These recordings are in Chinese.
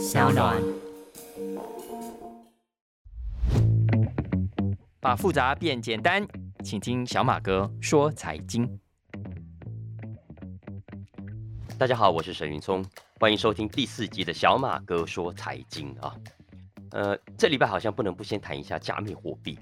小暖。把复杂变简单，请听小马哥说财经。大家好，我是沈云聪，欢迎收听第四集的小马哥说财经啊。呃，这礼拜好像不能不先谈一下加密货币，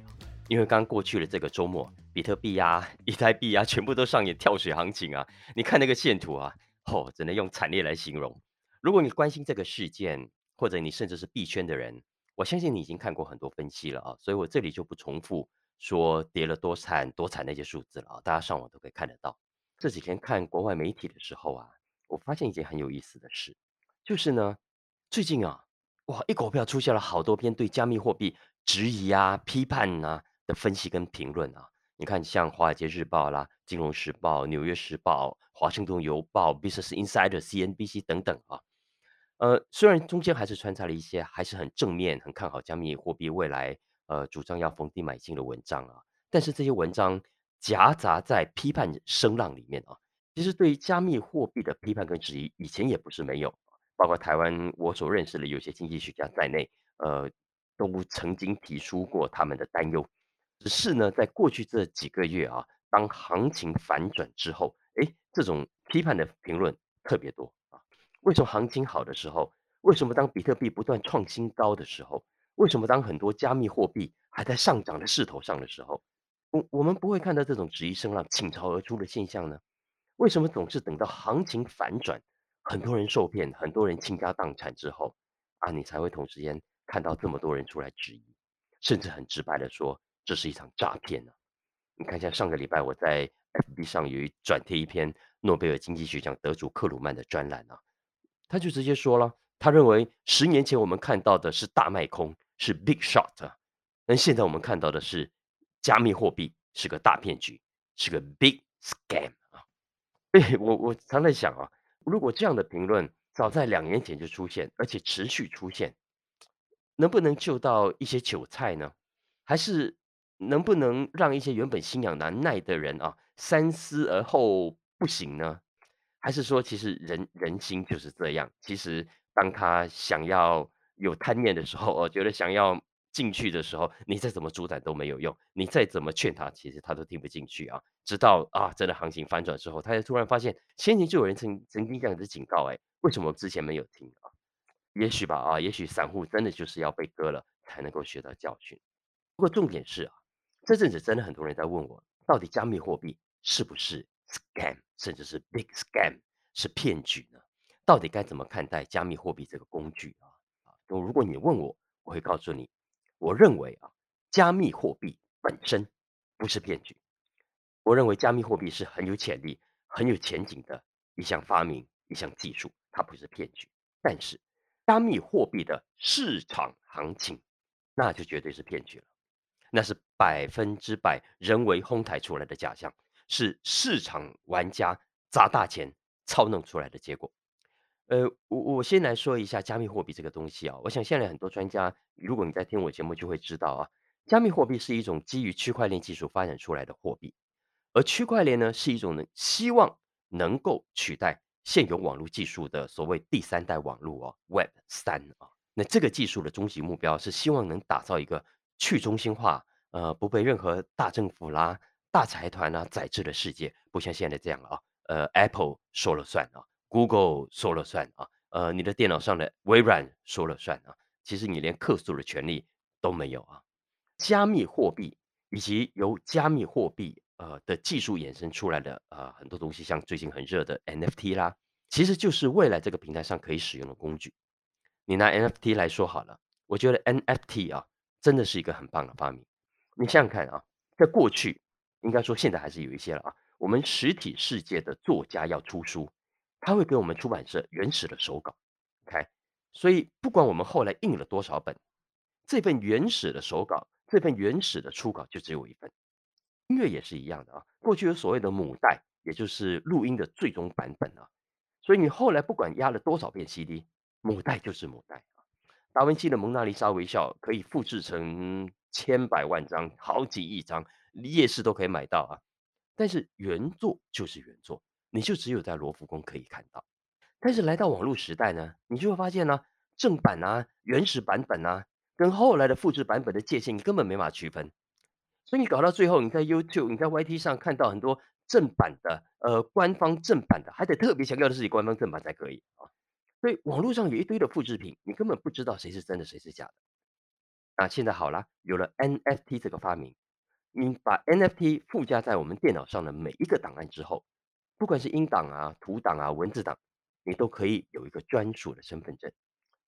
因为刚过去了这个周末，比特币呀、以太币呀，全部都上演跳水行情啊。你看那个线图啊，哦，只能用惨烈来形容。如果你关心这个事件，或者你甚至是币圈的人，我相信你已经看过很多分析了啊，所以我这里就不重复说跌了多惨多惨那些数字了啊，大家上网都可以看得到。这几天看国外媒体的时候啊，我发现一件很有意思的事，就是呢，最近啊，哇，一股票出现了好多篇对加密货币质疑啊、批判啊的分析跟评论啊。你看，像《华尔街日报》啦、《金融时报》、《纽约时报》、《华盛顿邮报》、《Business Insider》、CNBC 等等啊。呃，虽然中间还是穿插了一些还是很正面、很看好加密货币未来，呃，主张要逢低买进的文章啊，但是这些文章夹杂在批判声浪里面啊。其实对于加密货币的批判跟质疑，以前也不是没有，包括台湾我所认识的有些经济学家在内，呃，都曾经提出过他们的担忧。只是呢，在过去这几个月啊，当行情反转之后，哎，这种批判的评论特别多啊。为什么行情好的时候？为什么当比特币不断创新高的时候？为什么当很多加密货币还在上涨的势头上的时候，我我们不会看到这种质疑声浪倾巢而出的现象呢？为什么总是等到行情反转，很多人受骗，很多人倾家荡产之后，啊，你才会同时间看到这么多人出来质疑，甚至很直白的说这是一场诈骗呢？你看一下上个礼拜我在 FB 上有一转贴一篇诺贝尔经济学奖得主克鲁曼的专栏啊。他就直接说了，他认为十年前我们看到的是大卖空，是 big shot，但现在我们看到的是加密货币是个大骗局，是个 big scam 啊！我我常在想啊，如果这样的评论早在两年前就出现，而且持续出现，能不能救到一些韭菜呢？还是能不能让一些原本心痒难耐的人啊三思而后不行呢？还是说，其实人人心就是这样。其实，当他想要有贪念的时候，我觉得想要进去的时候，你再怎么阻挡都没有用。你再怎么劝他，其实他都听不进去啊。直到啊，真的行情反转之后，他才突然发现，先前就有人曾曾经这样子警告，哎，为什么之前没有听啊？也许吧，啊，也许散户真的就是要被割了，才能够学到教训。不过重点是啊，这阵子真的很多人在问我，到底加密货币是不是？scam 甚至是 big scam 是骗局呢？到底该怎么看待加密货币这个工具啊？啊，如果你问我，我会告诉你，我认为啊，加密货币本身不是骗局。我认为加密货币是很有潜力、很有前景的一项发明、一项技术，它不是骗局。但是，加密货币的市场行情，那就绝对是骗局了，那是百分之百人为哄抬出来的假象。是市场玩家砸大钱操弄出来的结果。呃，我我先来说一下加密货币这个东西啊。我想现在很多专家，如果你在听我节目，就会知道啊，加密货币是一种基于区块链技术发展出来的货币，而区块链呢是一种呢希望能够取代现有网络技术的所谓第三代网络啊，Web 三啊。那这个技术的终极目标是希望能打造一个去中心化，呃，不被任何大政府啦。大财团啦，宰制的世界不像现在这样了啊。呃，Apple 说了算啊，Google 说了算啊，呃，你的电脑上的微软说了算啊。其实你连客诉的权利都没有啊。加密货币以及由加密货币呃的技术衍生出来的呃很多东西，像最近很热的 NFT 啦，其实就是未来这个平台上可以使用的工具。你拿 NFT 来说好了，我觉得 NFT 啊真的是一个很棒的发明。你想想看啊，在过去。应该说，现在还是有一些了啊。我们实体世界的作家要出书，他会给我们出版社原始的手稿，OK。所以不管我们后来印了多少本，这份原始的手稿，这份原始的初稿就只有一份。音乐也是一样的啊。过去有所谓的母带，也就是录音的最终版本啊。所以你后来不管压了多少遍 CD，母带就是母带啊。达文西的蒙娜丽莎微笑可以复制成千百万张，好几亿张。夜市都可以买到啊，但是原作就是原作，你就只有在罗浮宫可以看到。但是来到网络时代呢，你就会发现呢，正版啊、原始版本啊，跟后来的复制版本的界限，你根本没法区分。所以你搞到最后，你在 YouTube、你在 YT 上看到很多正版的，呃，官方正版的，还得特别强调的是官方正版才可以啊。所以网络上有一堆的复制品，你根本不知道谁是真的，谁是假的。那现在好了，有了 NFT 这个发明，你把 NFT 附加在我们电脑上的每一个档案之后，不管是音档啊、图档啊、文字档，你都可以有一个专属的身份证，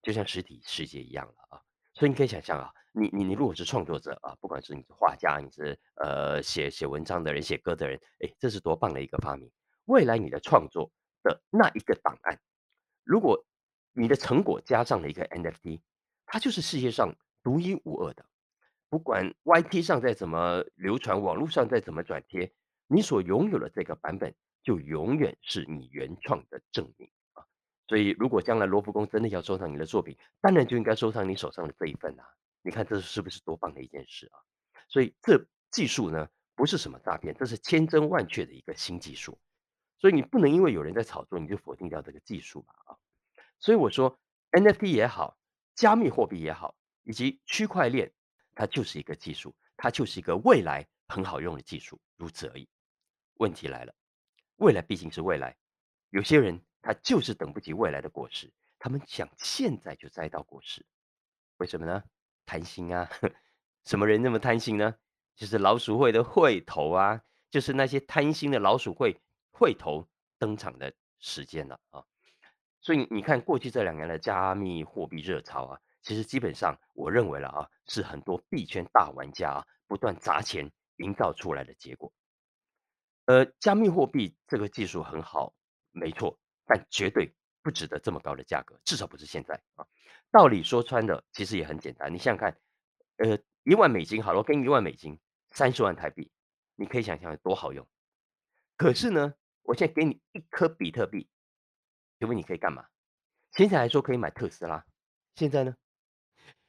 就像实体世界一样了啊。所以你可以想象啊，你你你如果是创作者啊，不管是你是画家，你是呃写写文章的人、写歌的人，哎，这是多棒的一个发明！未来你的创作的那一个档案，如果你的成果加上了一个 NFT，它就是世界上独一无二的。不管 YT 上再怎么流传，网络上再怎么转贴，你所拥有的这个版本就永远是你原创的证明啊！所以，如果将来罗浮宫真的要收藏你的作品，当然就应该收藏你手上的这一份啊！你看这是不是多棒的一件事啊？所以，这技术呢不是什么诈骗，这是千真万确的一个新技术。所以你不能因为有人在炒作，你就否定掉这个技术吧？啊！所以我说，NFT 也好，加密货币也好，以及区块链，它就是一个技术，它就是一个未来很好用的技术，如此而已。问题来了，未来毕竟是未来，有些人他就是等不及未来的果实，他们想现在就摘到果实，为什么呢？贪心啊！什么人那么贪心呢？就是老鼠会的会头啊，就是那些贪心的老鼠会会头登场的时间了啊！所以你看，过去这两年的加密货币热潮啊，其实基本上我认为了啊，是很多币圈大玩家啊不断砸钱营造出来的结果。呃，加密货币这个技术很好，没错，但绝对不值得这么高的价格，至少不是现在啊。道理说穿了，其实也很简单，你想想看，呃，一万美金好了，我给你一万美金，三十万台币，你可以想象有多好用。可是呢，我现在给你一颗比特币。请问你可以干嘛？现在来说可以买特斯拉，现在呢？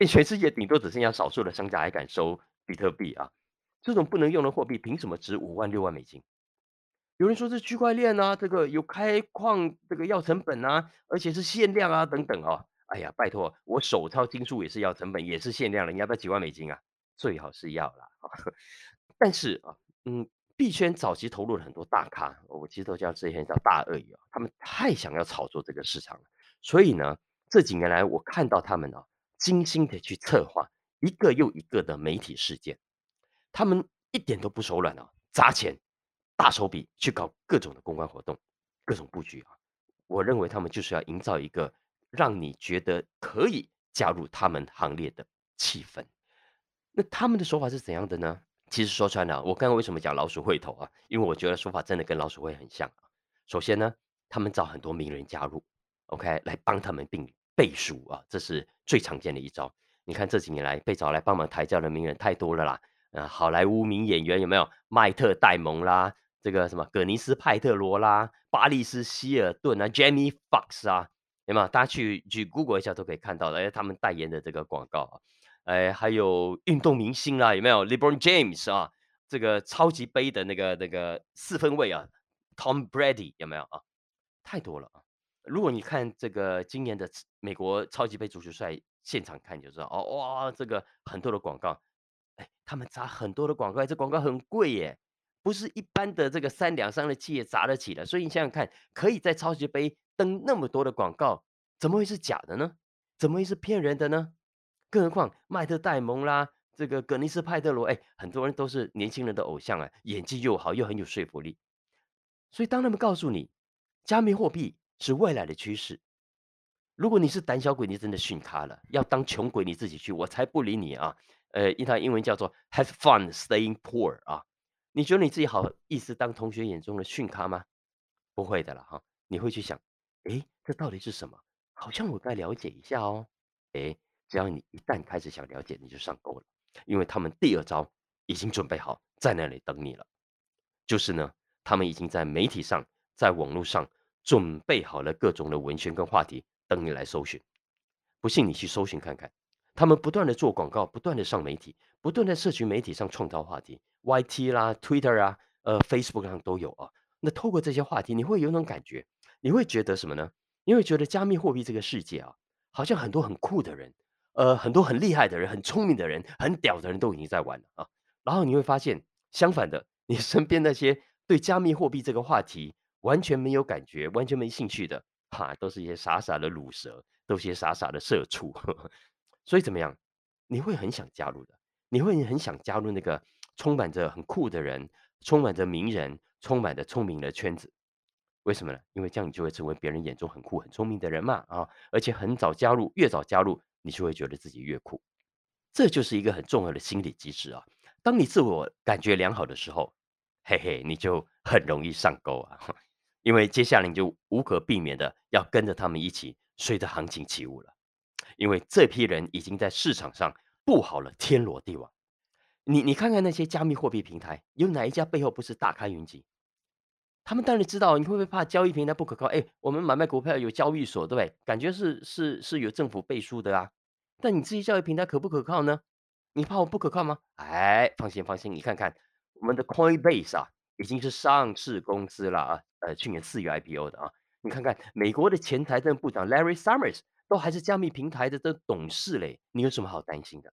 全世界顶多只剩下少数的商家还敢收比特币啊！这种不能用的货币，凭什么值五万六万美金？有人说是区块链啊，这个有开矿这个要成本啊，而且是限量啊等等哦。哎呀，拜托，我手抄金书也是要成本，也是限量的，你要不要几万美金啊？最好是要啦。但是啊，嗯。币圈早期投入了很多大咖，我其实都叫这些叫大鳄鱼啊，他们太想要炒作这个市场了，所以呢，这几年来我看到他们啊，精心的去策划一个又一个的媒体事件，他们一点都不手软啊，砸钱，大手笔去搞各种的公关活动，各种布局啊，我认为他们就是要营造一个让你觉得可以加入他们行列的气氛。那他们的手法是怎样的呢？其实说穿了，我刚刚为什么讲老鼠会头啊？因为我觉得说法真的跟老鼠会很像。首先呢，他们找很多名人加入，OK，来帮他们并背书啊，这是最常见的一招。你看这几年来被找来帮忙抬轿的名人太多了啦，啊，好莱坞名演员有没有？迈特戴蒙啦，这个什么葛尼斯派特罗啦，巴利斯希尔顿啊，Jamie Fox 啊，有没有？大家去去 Google 一下都可以看到的，哎，他们代言的这个广告啊。哎，还有运动明星啦，有没有？LeBron James 啊，这个超级杯的那个那个四分卫啊，Tom Brady 有没有啊？太多了啊！如果你看这个今年的美国超级杯足球赛现场看，就知道哦，哇，这个很多的广告，哎，他们砸很多的广告，这广告很贵耶，不是一般的这个三两三的企业砸得起的。所以你想想看，可以在超级杯登那么多的广告，怎么会是假的呢？怎么会是骗人的呢？更何况麦特戴蒙啦，这个格尼斯派特罗，哎，很多人都是年轻人的偶像啊，演技又好，又很有说服力。所以当他们告诉你，加密货币是未来的趋势，如果你是胆小鬼，你真的逊咖了。要当穷鬼，你自己去，我才不理你啊！呃，一套英文叫做 “have fun staying poor” 啊，你觉得你自己好意思当同学眼中的逊咖吗？不会的了哈，你会去想，哎，这到底是什么？好像我该了解一下哦，哎。只要你一旦开始想了解，你就上钩了，因为他们第二招已经准备好在那里等你了。就是呢，他们已经在媒体上、在网络上准备好了各种的文宣跟话题，等你来搜寻。不信你去搜寻看看，他们不断的做广告，不断的上媒体，不断在社群媒体上创造话题，YT 啦、Twitter 啊、呃 Facebook 上都有啊。那透过这些话题，你会有种感觉，你会觉得什么呢？你会觉得加密货币这个世界啊。好像很多很酷的人，呃，很多很厉害的人，很聪明的人，很屌的人都已经在玩了啊。然后你会发现，相反的，你身边那些对加密货币这个话题完全没有感觉、完全没兴趣的，哈，都是一些傻傻的卤蛇，都是些傻傻的社畜。所以怎么样？你会很想加入的，你会很想加入那个充满着很酷的人、充满着名人、充满着聪明的圈子。为什么呢？因为这样你就会成为别人眼中很酷、很聪明的人嘛啊！而且很早加入，越早加入，你就会觉得自己越酷。这就是一个很重要的心理机制啊！当你自我感觉良好的时候，嘿嘿，你就很容易上钩啊！因为接下来你就无可避免的要跟着他们一起随着行情起舞了。因为这批人已经在市场上布好了天罗地网。你你看看那些加密货币平台，有哪一家背后不是大开云集？他们当然知道，你会不会怕交易平台不可靠？哎，我们买卖股票有交易所，对不对？感觉是是是有政府背书的啊。但你自己交易平台可不可靠呢？你怕我不可靠吗？哎，放心放心，你看看我们的 Coinbase 啊，已经是上市公司了啊。呃，去年四月 IPO 的啊。你看看美国的前财政部长 Larry Summers 都还是加密平台的这董事嘞，你有什么好担心的？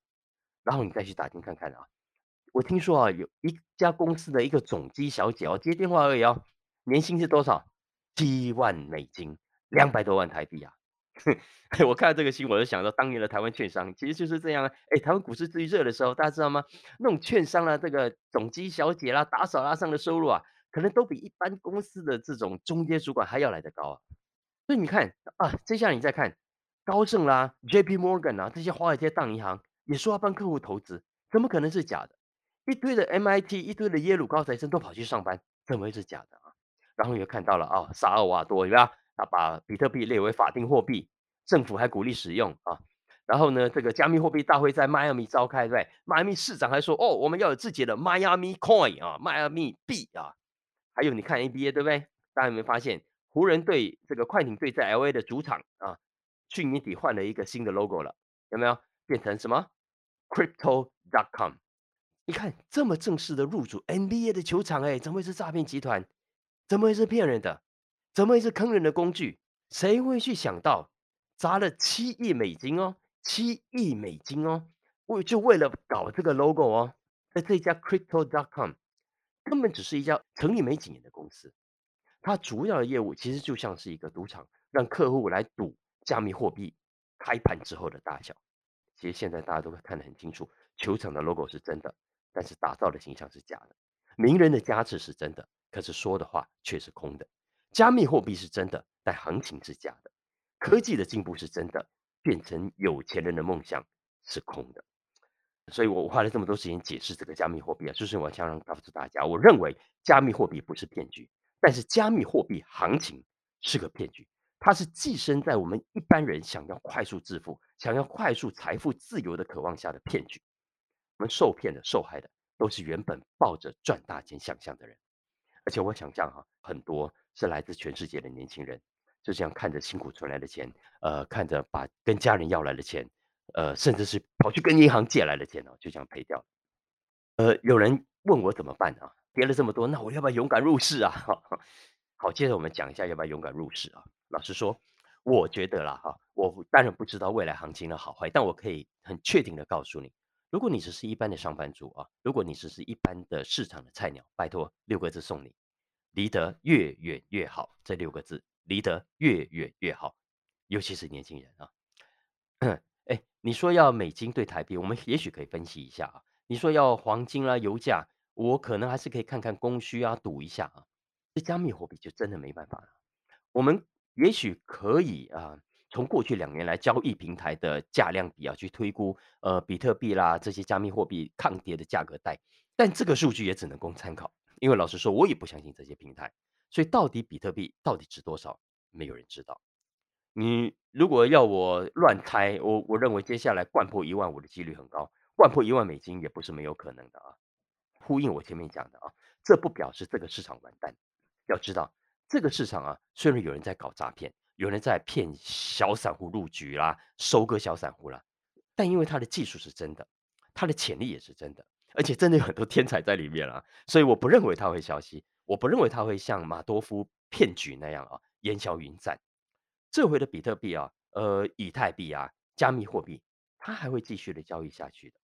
然后你再去打听看看啊。我听说啊，有一家公司的一个总机小姐哦，接电话而已哦。年薪是多少？七万美金，两百多万台币啊！我看到这个新闻，我就想到当年的台湾券商，其实就是这样啊。哎，台湾股市最热的时候，大家知道吗？那种券商啊，这个总机小姐啦、打扫啦上的收入啊，可能都比一般公司的这种中间主管还要来得高啊。所以你看啊，接下来你再看高盛啦、J.P. Morgan 啊这些华尔街大银行，也说要帮客户投资，怎么可能是假的？一堆的 MIT、一堆的耶鲁高材生都跑去上班，怎么会是假的啊？然后你又看到了啊，萨尔瓦多，对吧？他把比特币列为法定货币，政府还鼓励使用啊。然后呢，这个加密货币大会在迈阿密召开，对不对？迈阿密市长还说，哦，我们要有自己的迈阿密 coin 啊，迈阿密币啊。还有你看 NBA，对不对？大家有没有发现，湖人队这个快艇队在 LA 的主场啊，去年底换了一个新的 logo 了，有没有？变成什么？Crypto.com。你看这么正式的入主 NBA 的球场，哎，怎么会是诈骗集团？怎么会是骗人的？怎么会是坑人的工具？谁会去想到砸了七亿美金哦，七亿美金哦，为就为了搞这个 logo 哦，在这家 Crypto.com 根本只是一家成立没几年的公司，它主要的业务其实就像是一个赌场，让客户来赌加密货币开盘之后的大小。其实现在大家都看得很清楚，球场的 logo 是真的，但是打造的形象是假的，名人的加持是真的。可是说的话却是空的，加密货币是真的，但行情是假的；科技的进步是真的，变成有钱人的梦想是空的。所以我花了这么多时间解释这个加密货币啊，就是我想告诉大家，我认为加密货币不是骗局，但是加密货币行情是个骗局，它是寄生在我们一般人想要快速致富、想要快速财富自由的渴望下的骗局。我们受骗的、受害的，都是原本抱着赚大钱想象的人。而且我想象哈，很多是来自全世界的年轻人，就这样看着辛苦存来的钱，呃，看着把跟家人要来的钱，呃，甚至是跑去跟银行借来的钱哦，就这样赔掉。呃，有人问我怎么办啊？跌了这么多，那我要不要勇敢入市啊？好，接着我们讲一下要不要勇敢入市啊？老实说，我觉得啦哈，我当然不知道未来行情的好坏，但我可以很确定的告诉你。如果你只是一般的上班族啊，如果你只是一般的市场的菜鸟，拜托六个字送你，离得越远越好。这六个字，离得越远越好，尤其是年轻人啊。哎，你说要美金对台币，我们也许可以分析一下啊。你说要黄金啦、油价，我可能还是可以看看供需啊，赌一下啊。这加密货币就真的没办法了。我们也许可以啊。从过去两年来，交易平台的价量比啊，去推估，呃，比特币啦这些加密货币抗跌的价格带，但这个数据也只能供参考，因为老实说，我也不相信这些平台，所以到底比特币到底值多少，没有人知道。你如果要我乱猜，我我认为接下来灌破一万五的几率很高，灌破一万美金也不是没有可能的啊。呼应我前面讲的啊，这不表示这个市场完蛋，要知道这个市场啊，虽然有人在搞诈骗。有人在骗小散户入局啦，收割小散户啦，但因为他的技术是真的，他的潜力也是真的，而且真的有很多天才在里面啦，所以我不认为他会消息，我不认为他会像马多夫骗局那样啊烟消云散。这回的比特币啊，呃，以太币啊，加密货币，它还会继续的交易下去的。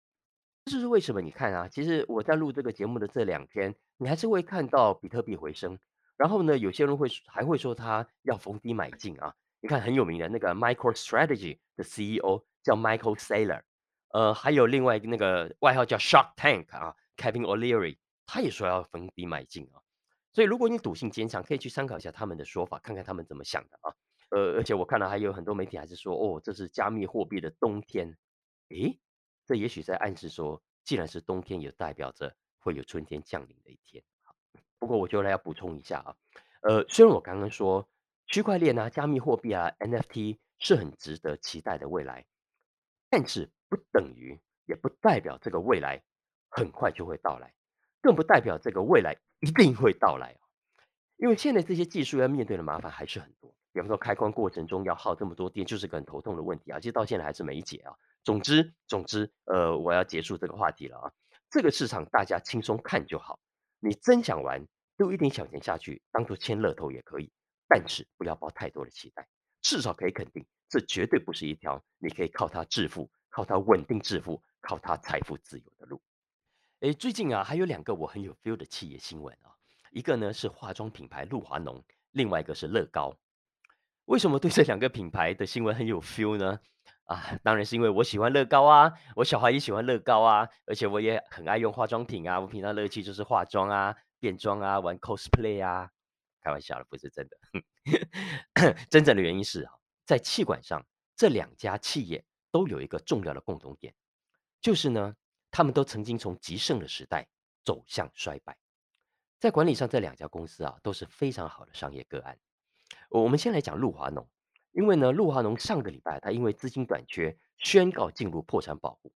这就是为什么你看啊，其实我在录这个节目的这两天，你还是会看到比特币回升，然后呢，有些人会还会说他要逢低买进啊。你看很有名的那个 MicroStrategy 的 CEO 叫 Michael Saylor，呃，还有另外那个外号叫 Shark Tank 啊，Kevin O'Leary，他也说要逢低买进啊。所以如果你赌性坚强，可以去参考一下他们的说法，看看他们怎么想的啊。呃，而且我看到还有很多媒体还是说，哦，这是加密货币的冬天。诶，这也许在暗示说，既然是冬天，也代表着会有春天降临的一天。不过我觉得要补充一下啊，呃，虽然我刚刚说区块链啊、加密货币啊、NFT 是很值得期待的未来，但是不等于也不代表这个未来很快就会到来，更不代表这个未来一定会到来。因为现在这些技术要面对的麻烦还是很多，比方说开关过程中要耗这么多电，就是个很头痛的问题啊。其实到现在还是没解啊。总之，总之，呃，我要结束这个话题了啊。这个市场大家轻松看就好，你真想玩，丢一点小钱下去，当做签乐透也可以，但是不要抱太多的期待。至少可以肯定，这绝对不是一条你可以靠它致富、靠它稳定致富、靠它财富自由的路。诶，最近啊，还有两个我很有 feel 的企业新闻啊。一个呢是化妆品牌露华浓，另外一个是乐高。为什么对这两个品牌的新闻很有 feel 呢？啊，当然是因为我喜欢乐高啊，我小孩也喜欢乐高啊，而且我也很爱用化妆品啊。我平常乐趣就是化妆啊、变装啊、玩 cosplay 啊。开玩笑了，不是真的。真正的原因是啊，在气管上，这两家企业都有一个重要的共同点，就是呢，他们都曾经从极盛的时代走向衰败。在管理上，这两家公司啊都是非常好的商业个案。我们先来讲陆华农，因为呢，陆华农上个礼拜他因为资金短缺，宣告进入破产保护。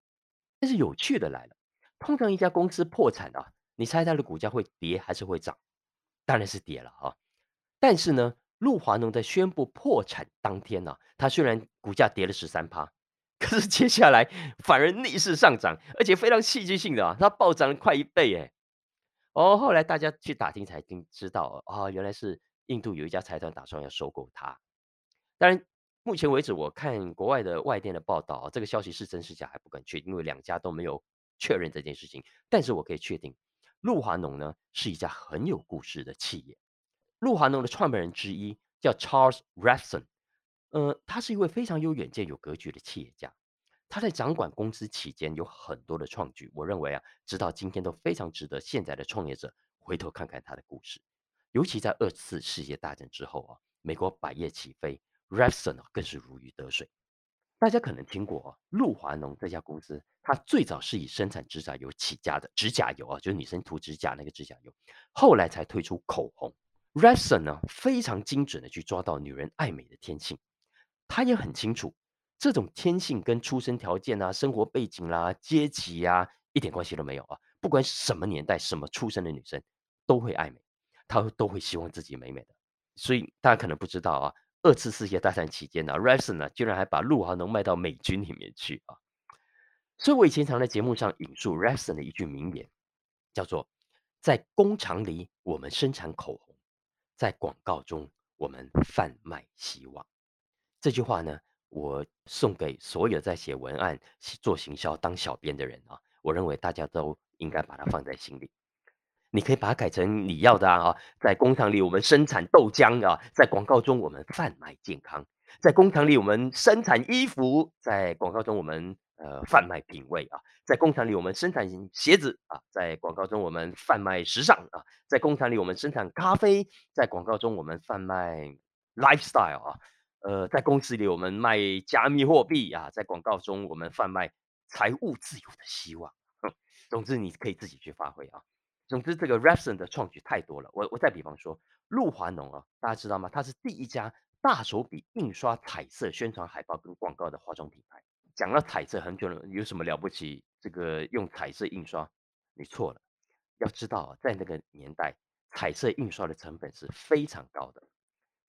但是有趣的来了，通常一家公司破产啊，你猜它的股价会跌还是会涨？当然是跌了啊。但是呢，陆华农在宣布破产当天呢，它虽然股价跌了十三趴，可是接下来反而逆势上涨，而且非常戏剧性的啊，它暴涨了快一倍哎。哦，后来大家去打听才听知道，哦，原来是印度有一家财团打算要收购它。当然，目前为止我看国外的外电的报道，这个消息是真是假还不敢确定，因为两家都没有确认这件事情。但是我可以确定，陆华农呢是一家很有故事的企业。陆华农的创办人之一叫 Charles Revson，呃，他是一位非常有远见、有格局的企业家。他在掌管公司期间有很多的创举，我认为啊，直到今天都非常值得现在的创业者回头看看他的故事。尤其在二次世界大战之后啊，美国百业起飞 r e f s o n 更是如鱼得水。大家可能听过露华浓这家公司，它最早是以生产指甲油起家的，指甲油啊，就是女生涂指甲那个指甲油，后来才推出口红。r e f s o n 呢非常精准的去抓到女人爱美的天性，他也很清楚。这种天性跟出生条件啊、生活背景啦、阶级呀，一点关系都没有啊！不管什么年代、什么出生的女生，都会爱美，她都会希望自己美美的。所以大家可能不知道啊，二次世界大战期间呢 r e s o n 呢居然还把鹿晗能卖到美军里面去啊！所以我以前常在节目上引述 r e s o n 的一句名言，叫做：“在工厂里我们生产口红，在广告中我们贩卖希望。”这句话呢？我送给所有在写文案、做行销、当小编的人啊，我认为大家都应该把它放在心里。你可以把它改成你要的啊，在工厂里我们生产豆浆啊，在广告中我们贩卖健康；在工厂里我们生产衣服，在广告中我们呃贩卖品味啊；在工厂里我们生产鞋子啊，在广告中我们贩卖时尚啊；在工厂里我们生产咖啡，在广告中我们贩卖 lifestyle 啊。呃，在公司里我们卖加密货币啊，在广告中我们贩卖财务自由的希望。总之，你可以自己去发挥啊。总之，这个 r e s o n 的创举太多了。我我再比方说，露华浓啊，大家知道吗？它是第一家大手笔印刷彩色宣传海报跟广告的化妆品牌。讲到彩色，很久了，有什么了不起？这个用彩色印刷，你错了。要知道，在那个年代，彩色印刷的成本是非常高的。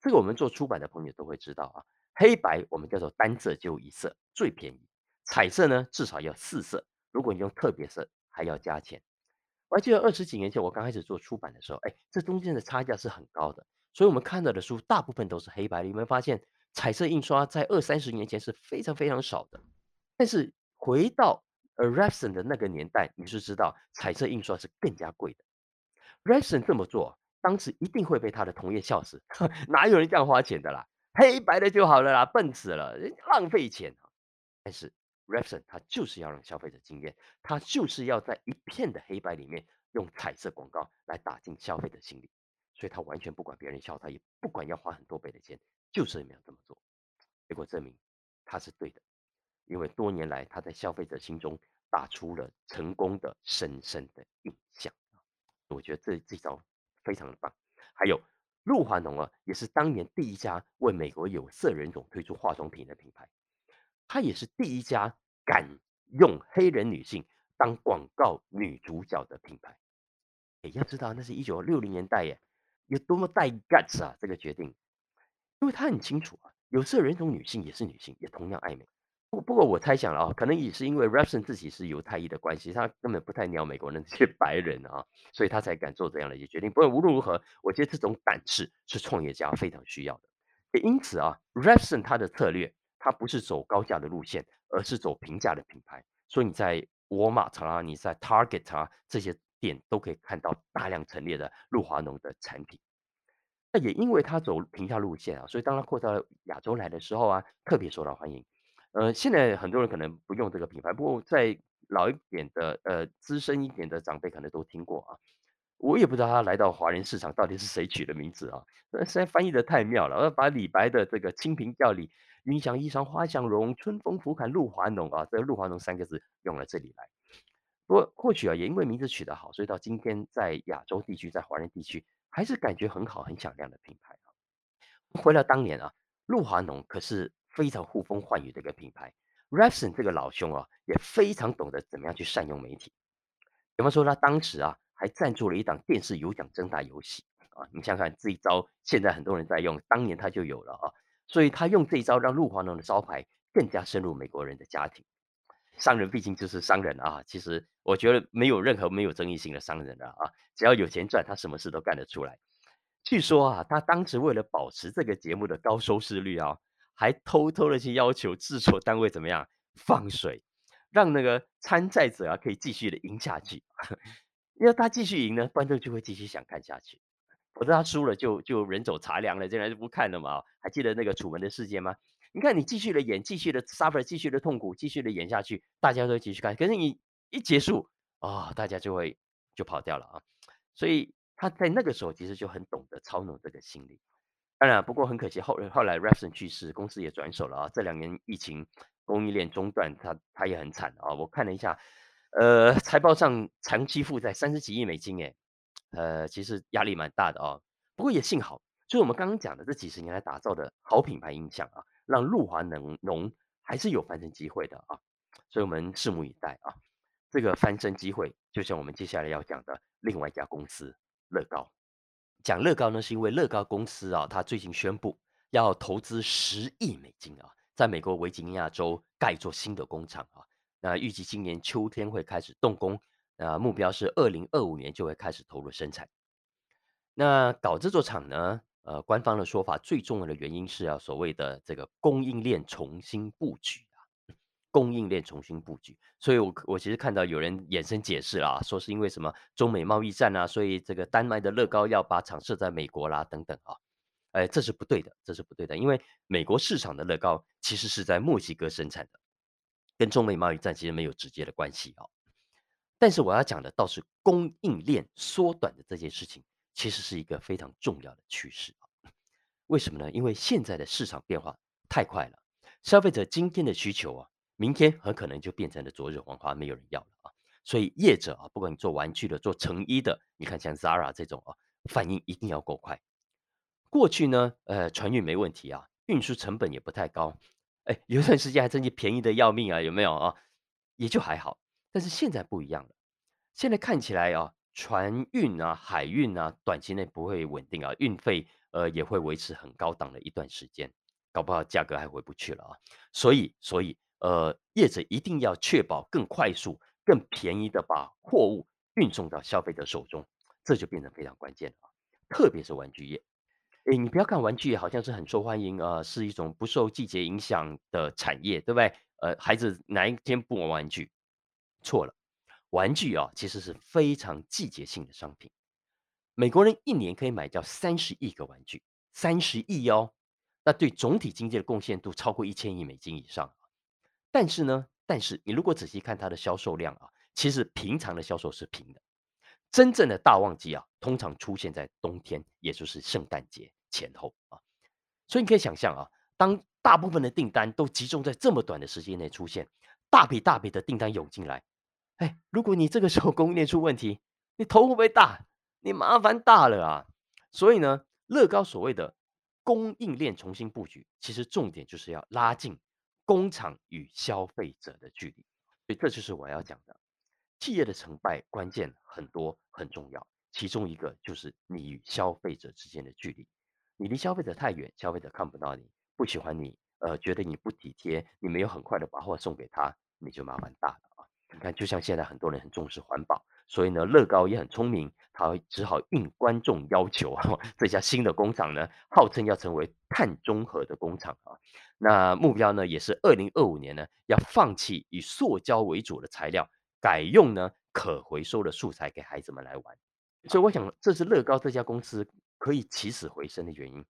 这个我们做出版的朋友都会知道啊，黑白我们叫做单色就一色最便宜，彩色呢至少要四色，如果你用特别色还要加钱。我还记得二十几年前我刚开始做出版的时候，哎，这中间的差价是很高的，所以我们看到的书大部分都是黑白。你们发现彩色印刷在二三十年前是非常非常少的。但是回到呃 r e p s o n 的那个年代，你是知道彩色印刷是更加贵的。r e p s o n 这么做，当时一定会被他的同业笑死，哪有人这样花钱的啦？黑白的就好了啦，笨死了，浪费钱。但是 r e p s o n 他就是要让消费者惊艳，他就是要在一片的黑白里面用彩色广告来打进消费者心里，所以他完全不管别人笑他，也不管要花很多倍的钱，就是要这么做。结果证明他是对的。因为多年来，他在消费者心中打出了成功的深深的印象我觉得这这招非常的棒。还有露华浓啊，也是当年第一家为美国有色人种推出化妆品的品牌，它也是第一家敢用黑人女性当广告女主角的品牌。哎，要知道那是一九六零年代耶，有多么带 guts 啊！这个决定，因为他很清楚啊，有色人种女性也是女性，也同样爱美。不不过我猜想了啊，可能也是因为 r e p s o n 自己是犹太裔的关系，他根本不太鸟美国人这些 白人啊，所以他才敢做这样的一些决定。不过无论如何，我觉得这种胆识是创业家非常需要的。也因此啊 r e p s o n 他的策略，它不是走高价的路线，而是走平价的品牌。所以你在沃尔玛啊，你在 Target 啊这些店都可以看到大量陈列的露华浓的产品。那也因为他走平价路线啊，所以当他扩到亚洲来的时候啊，特别受到欢迎。呃，现在很多人可能不用这个品牌，不过在老一点的、呃资深一点的长辈可能都听过啊。我也不知道他来到华人市场到底是谁取的名字啊，那实在翻译的太妙了。而把李白的这个“清平调”里“云想衣裳花想容，春风拂槛露华浓”啊，这个“露华浓”三个字用了这里来。不过或许啊，也因为名字取得好，所以到今天在亚洲地区、在华人地区还是感觉很好、很响亮的品牌啊。回到当年啊，露华浓可是。非常呼风唤雨的一个品牌 r e p s o n 这个老兄啊，也非常懂得怎么样去善用媒体。比方说，他当时啊，还赞助了一档电视有奖征答游戏啊。你想想看，这一招现在很多人在用，当年他就有了啊。所以他用这一招，让陆华龙的招牌更加深入美国人的家庭。商人毕竟就是商人啊，其实我觉得没有任何没有争议性的商人了啊，只要有钱赚，他什么事都干得出来。据说啊，他当时为了保持这个节目的高收视率啊。还偷偷的去要求制作单位怎么样放水，让那个参赛者啊可以继续的赢下去，因为他继续赢呢，观众就会继续想看下去。否则他输了就就人走茶凉了，这样就不看了嘛。还记得那个楚门的事件吗？你看你继续的演，继续的 suffer，继续的痛苦，继续的演下去，大家都继续看。可是你一结束啊，大家就会就跑掉了啊。所以他在那个时候其实就很懂得操弄这个心理。当然，不过很可惜，后后来 r e p s o n 去世，公司也转手了啊。这两年疫情，供应链中断，他他也很惨啊。我看了一下，呃，财报上长期负债三十几亿美金，哎，呃，其实压力蛮大的啊。不过也幸好，就是我们刚刚讲的这几十年来打造的好品牌印象啊，让露华能浓还是有翻身机会的啊。所以我们拭目以待啊。这个翻身机会，就像我们接下来要讲的另外一家公司乐高。讲乐高呢，是因为乐高公司啊，它最近宣布要投资十亿美金啊，在美国维吉尼亚州盖一座新的工厂啊。那预计今年秋天会开始动工，啊目标是二零二五年就会开始投入生产。那搞这座厂呢，呃，官方的说法最重要的原因是要所谓的这个供应链重新布局啊。供应链重新布局，所以我我其实看到有人衍生解释啦，说是因为什么中美贸易战啊，所以这个丹麦的乐高要把厂设在美国啦，等等啊，哎，这是不对的，这是不对的，因为美国市场的乐高其实是在墨西哥生产的，跟中美贸易战其实没有直接的关系啊。但是我要讲的倒是供应链缩短的这件事情，其实是一个非常重要的趋势。为什么呢？因为现在的市场变化太快了，消费者今天的需求啊。明天很可能就变成了昨日黄花，没有人要了啊！所以业者啊，不管你做玩具的、做成衣的，你看像 Zara 这种啊，反应一定要够快。过去呢，呃，船运没问题啊，运输成本也不太高，哎，有段时间还真是便宜的要命啊，有没有啊？也就还好。但是现在不一样了，现在看起来啊，船运啊、海运啊，短期内不会稳定啊，运费呃也会维持很高档的一段时间，搞不好价格还回不去了啊！所以，所以。呃，业者一定要确保更快速、更便宜的把货物运送到消费者手中，这就变得非常关键了。特别是玩具业，哎，你不要看玩具好像是很受欢迎，呃，是一种不受季节影响的产业，对不对？呃，孩子哪一天不玩玩具？错了，玩具啊，其实是非常季节性的商品。美国人一年可以买掉三十亿个玩具，三十亿哦，那对总体经济的贡献度超过一千亿美金以上。但是呢，但是你如果仔细看它的销售量啊，其实平常的销售是平的。真正的大旺季啊，通常出现在冬天，也就是圣诞节前后啊。所以你可以想象啊，当大部分的订单都集中在这么短的时间内出现，大笔大笔的订单涌进来，哎，如果你这个时候供应链出问题，你头会不会大？你麻烦大了啊！所以呢，乐高所谓的供应链重新布局，其实重点就是要拉近工厂与消费者的距离。所以这就是我要讲的。企业的成败关键很多很重要，其中一个就是你与消费者之间的距离。你离消费者太远，消费者看不到你，不喜欢你，呃，觉得你不体贴，你没有很快的把货送给他，你就麻烦大了啊！你看，就像现在很多人很重视环保，所以呢，乐高也很聪明，他只好应观众要求，这家新的工厂呢，号称要成为碳中和的工厂啊。那目标呢，也是二零二五年呢，要放弃以塑胶为主的材料。改用呢可回收的素材给孩子们来玩，所以我想这是乐高这家公司可以起死回生的原因。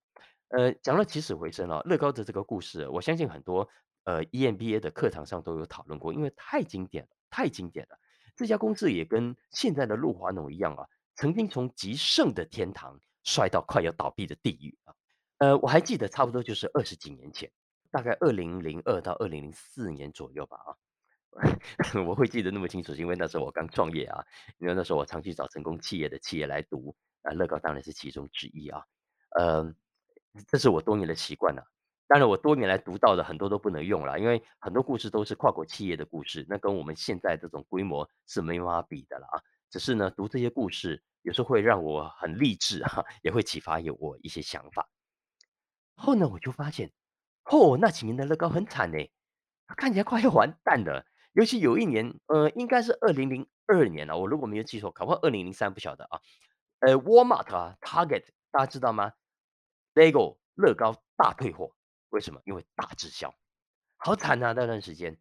呃，讲到起死回生啊，乐高的这个故事，我相信很多呃 EMBA 的课堂上都有讨论过，因为太经典了，太经典了。这家公司也跟现在的路华农一样啊，曾经从极盛的天堂摔到快要倒闭的地狱啊。呃，我还记得差不多就是二十几年前，大概二零零二到二零零四年左右吧啊。我会记得那么清楚，是因为那时候我刚创业啊，因为那时候我常去找成功企业的企业来读，啊，乐高当然是其中之一啊，呃，这是我多年的习惯了。当然，我多年来读到的很多都不能用了，因为很多故事都是跨国企业的故事，那跟我们现在这种规模是没法比的了啊。只是呢，读这些故事有时候会让我很励志啊，也会启发有我一些想法。后呢，我就发现，哦，那几年的乐高很惨呢，看起来快要完蛋了。尤其有一年，呃，应该是二零零二年了，我如果没有记错，搞不好二零零三不晓得啊。呃，Walmart 啊，Target，大家知道吗？Lego 乐高大退货，为什么？因为大滞销，好惨啊那段时间。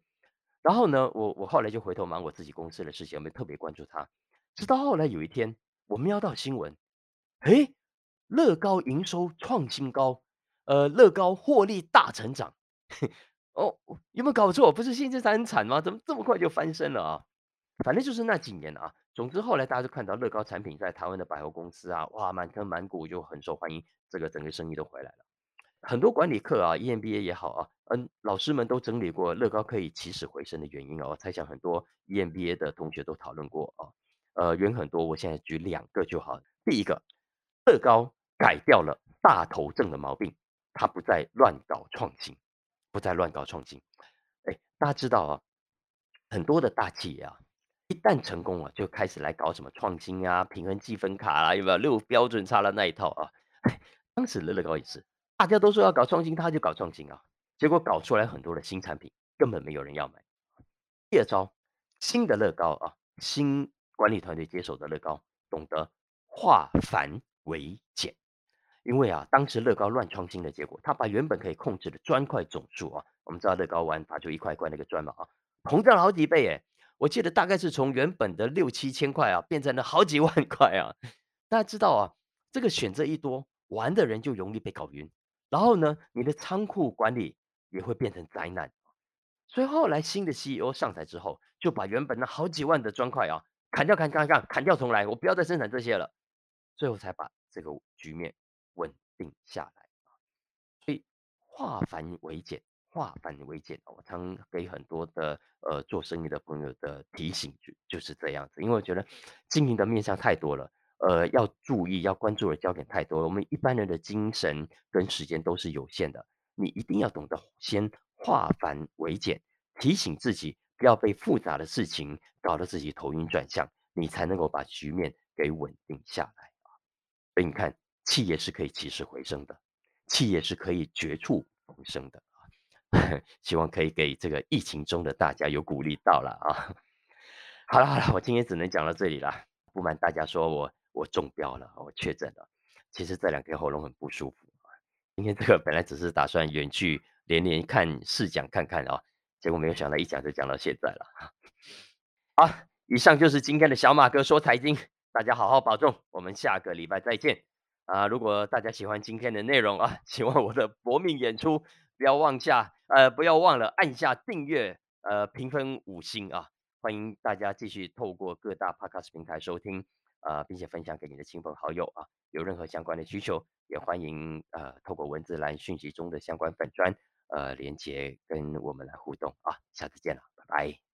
然后呢，我我后来就回头忙我自己公司的事情，我没特别关注它。直到后来有一天，我瞄到新闻，诶，乐高营收创新高，呃，乐高获利大成长。哦，有没有搞错？不是现在才很惨吗？怎么这么快就翻身了啊？反正就是那几年啊。总之后来大家就看到乐高产品在台湾的百货公司啊，哇，满坑满谷就很受欢迎，这个整个生意都回来了。很多管理课啊，EMBA 也好啊，嗯，老师们都整理过乐高可以起死回生的原因啊。我猜想很多 EMBA 的同学都讨论过啊。呃，原因很多，我现在举两个就好。第一个，乐高改掉了大头症的毛病，它不再乱搞创新。不再乱搞创新，哎，大家知道啊，很多的大企业啊，一旦成功了，就开始来搞什么创新啊、平衡积分卡啦，有没有六标准差的那一套啊？当时乐乐高也是，大家都说要搞创新，他就搞创新啊，结果搞出来很多的新产品，根本没有人要买。第二招，新的乐高啊，新管理团队接手的乐高，懂得化繁为简。因为啊，当时乐高乱创新的结果，他把原本可以控制的砖块总数啊，我们知道乐高玩法就一块块那个砖嘛啊，膨胀了好几倍诶。我记得大概是从原本的六七千块啊，变成了好几万块啊。大家知道啊，这个选择一多，玩的人就容易被搞晕，然后呢，你的仓库管理也会变成灾难。所以后来新的 CEO 上台之后，就把原本那好几万的砖块啊，砍掉砍砍砍砍掉重来，我不要再生产这些了，最后才把这个局面。稳定下来，所以化繁为简，化繁为简。我常给很多的呃做生意的朋友的提醒就就是这样子，因为我觉得经营的面向太多了，呃，要注意要关注的焦点太多了。我们一般人的精神跟时间都是有限的，你一定要懂得先化繁为简，提醒自己不要被复杂的事情搞得自己头晕转向，你才能够把局面给稳定下来。所以你看。企业是可以起死回生的，企业是可以绝处逢生的啊！希望可以给这个疫情中的大家有鼓励到了啊！好了好了，我今天只能讲到这里了。不瞒大家说，我我中标了，我确诊了。其实这两天喉咙很不舒服。今天这个本来只是打算远距连连看试讲看看啊，结果没有想到一讲就讲到现在了。好，以上就是今天的小马哥说财经，大家好好保重，我们下个礼拜再见啊！如果大家喜欢今天的内容啊，喜欢我的搏命演出，不要忘下呃不要忘了按下订阅呃评分五星啊！欢迎大家继续透过各大 podcast 平台收听啊，并且分享给你的亲朋好友啊！有任何相关的需求，也欢迎呃透过文字栏讯息中的相关粉砖呃连接跟我们来互动啊！下次见了，拜拜。